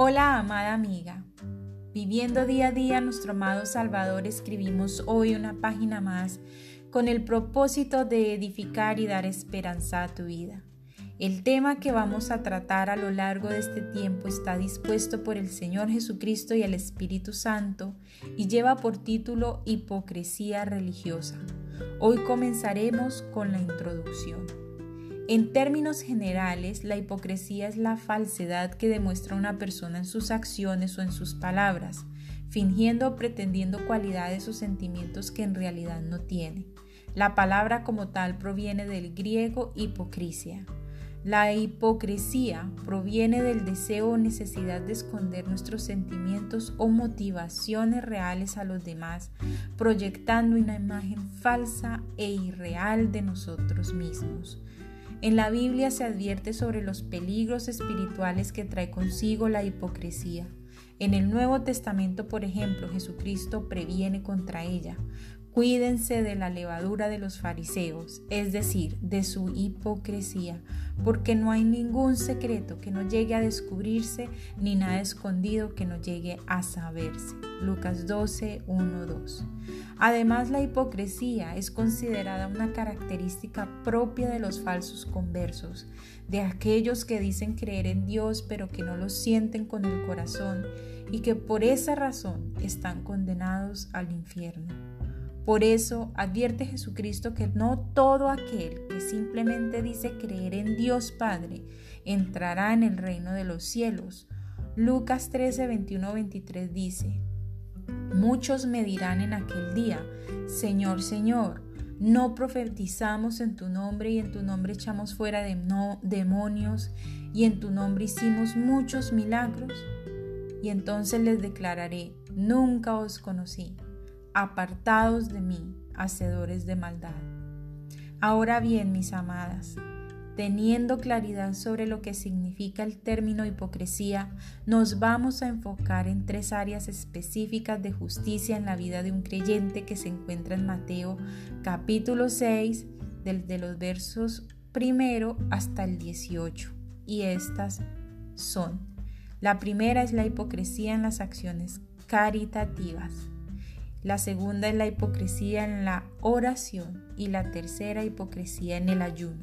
Hola, amada amiga. Viviendo día a día nuestro amado Salvador, escribimos hoy una página más con el propósito de edificar y dar esperanza a tu vida. El tema que vamos a tratar a lo largo de este tiempo está dispuesto por el Señor Jesucristo y el Espíritu Santo y lleva por título Hipocresía religiosa. Hoy comenzaremos con la introducción. En términos generales, la hipocresía es la falsedad que demuestra una persona en sus acciones o en sus palabras, fingiendo o pretendiendo cualidades o sentimientos que en realidad no tiene. La palabra como tal proviene del griego hipocrisia, la hipocresía proviene del deseo o necesidad de esconder nuestros sentimientos o motivaciones reales a los demás, proyectando una imagen falsa e irreal de nosotros mismos. En la Biblia se advierte sobre los peligros espirituales que trae consigo la hipocresía. En el Nuevo Testamento, por ejemplo, Jesucristo previene contra ella. Cuídense de la levadura de los fariseos, es decir, de su hipocresía, porque no hay ningún secreto que no llegue a descubrirse, ni nada escondido que no llegue a saberse. Lucas 12, 1, 2. Además, la hipocresía es considerada una característica propia de los falsos conversos, de aquellos que dicen creer en Dios pero que no lo sienten con el corazón y que por esa razón están condenados al infierno. Por eso advierte Jesucristo que no todo aquel que simplemente dice creer en Dios Padre entrará en el reino de los cielos. Lucas 13, 21, 23 dice, Muchos me dirán en aquel día, Señor, Señor, no profetizamos en tu nombre y en tu nombre echamos fuera de demonios y en tu nombre hicimos muchos milagros. Y entonces les declararé, nunca os conocí apartados de mí, hacedores de maldad. Ahora bien, mis amadas, teniendo claridad sobre lo que significa el término hipocresía, nos vamos a enfocar en tres áreas específicas de justicia en la vida de un creyente que se encuentra en Mateo capítulo 6, desde los versos primero hasta el 18. Y estas son, la primera es la hipocresía en las acciones caritativas. La segunda es la hipocresía en la oración y la tercera hipocresía en el ayuno.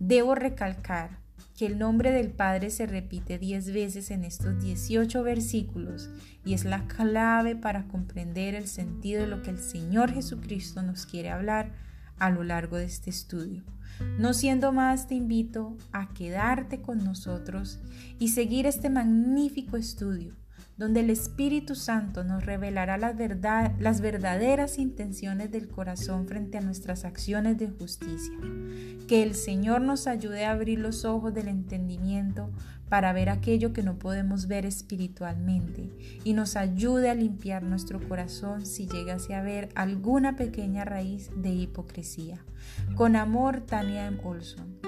Debo recalcar que el nombre del Padre se repite diez veces en estos 18 versículos y es la clave para comprender el sentido de lo que el Señor Jesucristo nos quiere hablar a lo largo de este estudio. No siendo más, te invito a quedarte con nosotros y seguir este magnífico estudio donde el Espíritu Santo nos revelará las, las verdaderas intenciones del corazón frente a nuestras acciones de justicia. Que el Señor nos ayude a abrir los ojos del entendimiento para ver aquello que no podemos ver espiritualmente y nos ayude a limpiar nuestro corazón si llegase a ver alguna pequeña raíz de hipocresía. Con amor, Tania. Olson.